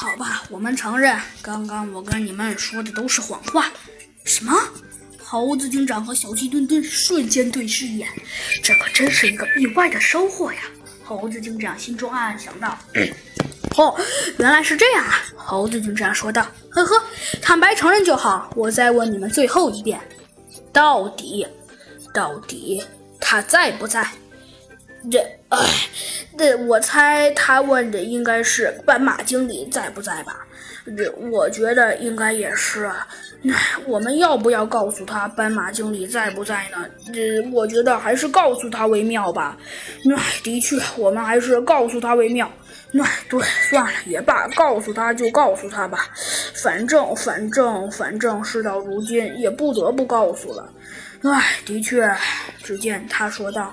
好吧，我们承认，刚刚我跟你们说的都是谎话。什么？猴子警长和小鸡墩墩瞬间对视一眼，这可真是一个意外的收获呀！猴子警长心中暗暗想到。哦，原来是这样啊！猴子警长说道。呵呵，坦白承认就好。我再问你们最后一遍，到底，到底他在不在？这，哎，这我猜他问的应该是斑马经理在不在吧？这我觉得应该也是。那我们要不要告诉他斑马经理在不在呢？这我觉得还是告诉他为妙吧。哎，的确，我们还是告诉他为妙。那对，算了也罢，告诉他就告诉他吧。反正，反正，反正事到如今也不得不告诉了。唉，的确，只见他说道。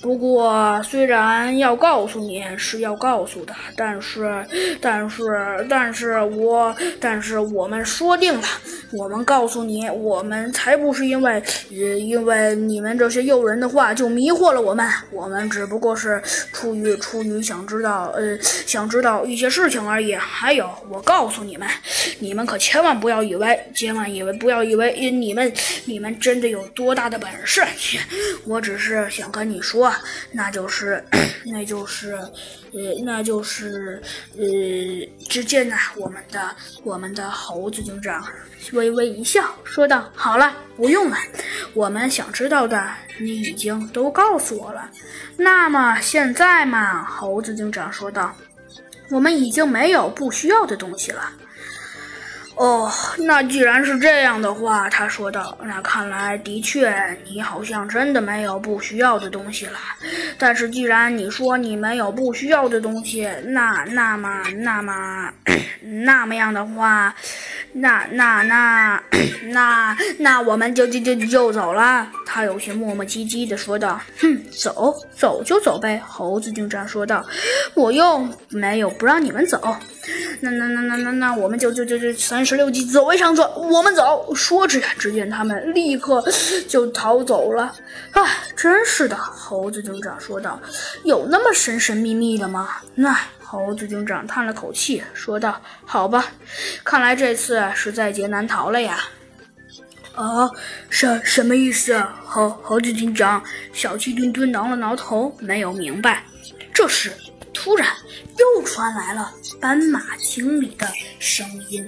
不过，虽然要告诉你是要告诉的，但是，但是，但是我，但是我们说定了，我们告诉你，我们才不是因为，因为你们这些诱人的话就迷惑了我们，我们只不过是出于出于想知道，呃，想知道一些事情而已。还有，我告诉你们，你们可千万不要以为，千万以为不要以为你们，你们真的有多大的本事，我只是想跟你说。那就是，那就是，呃，那就是，呃，只见呢，我们的我们的猴子警长微微一笑，说道：“好了，不用了，我们想知道的你已经都告诉我了。那么现在嘛，猴子警长说道，我们已经没有不需要的东西了。”哦，那既然是这样的话，他说道，那看来的确，你好像真的没有不需要的东西了。但是既然你说你没有不需要的东西，那那么那么 那么样的话，那那那 那那我们就就就就走了。他有些磨磨唧唧的说道：“哼，走走就走呗。”猴子警长说道：“我又没有不让你们走。”那那那那那那，我们就就就就三十六计，走为上策。我们走。说着呀，只见他们立刻就逃走了。啊，真是的，猴子警长说道：“有那么神神秘秘的吗？”那猴子警长叹了口气，说道：“好吧，看来这次是在劫难逃了呀。”啊，什什么意思？猴猴子警长，小鸡墩墩挠了挠头，没有明白。这时。突然，又传来了斑马经理的声音。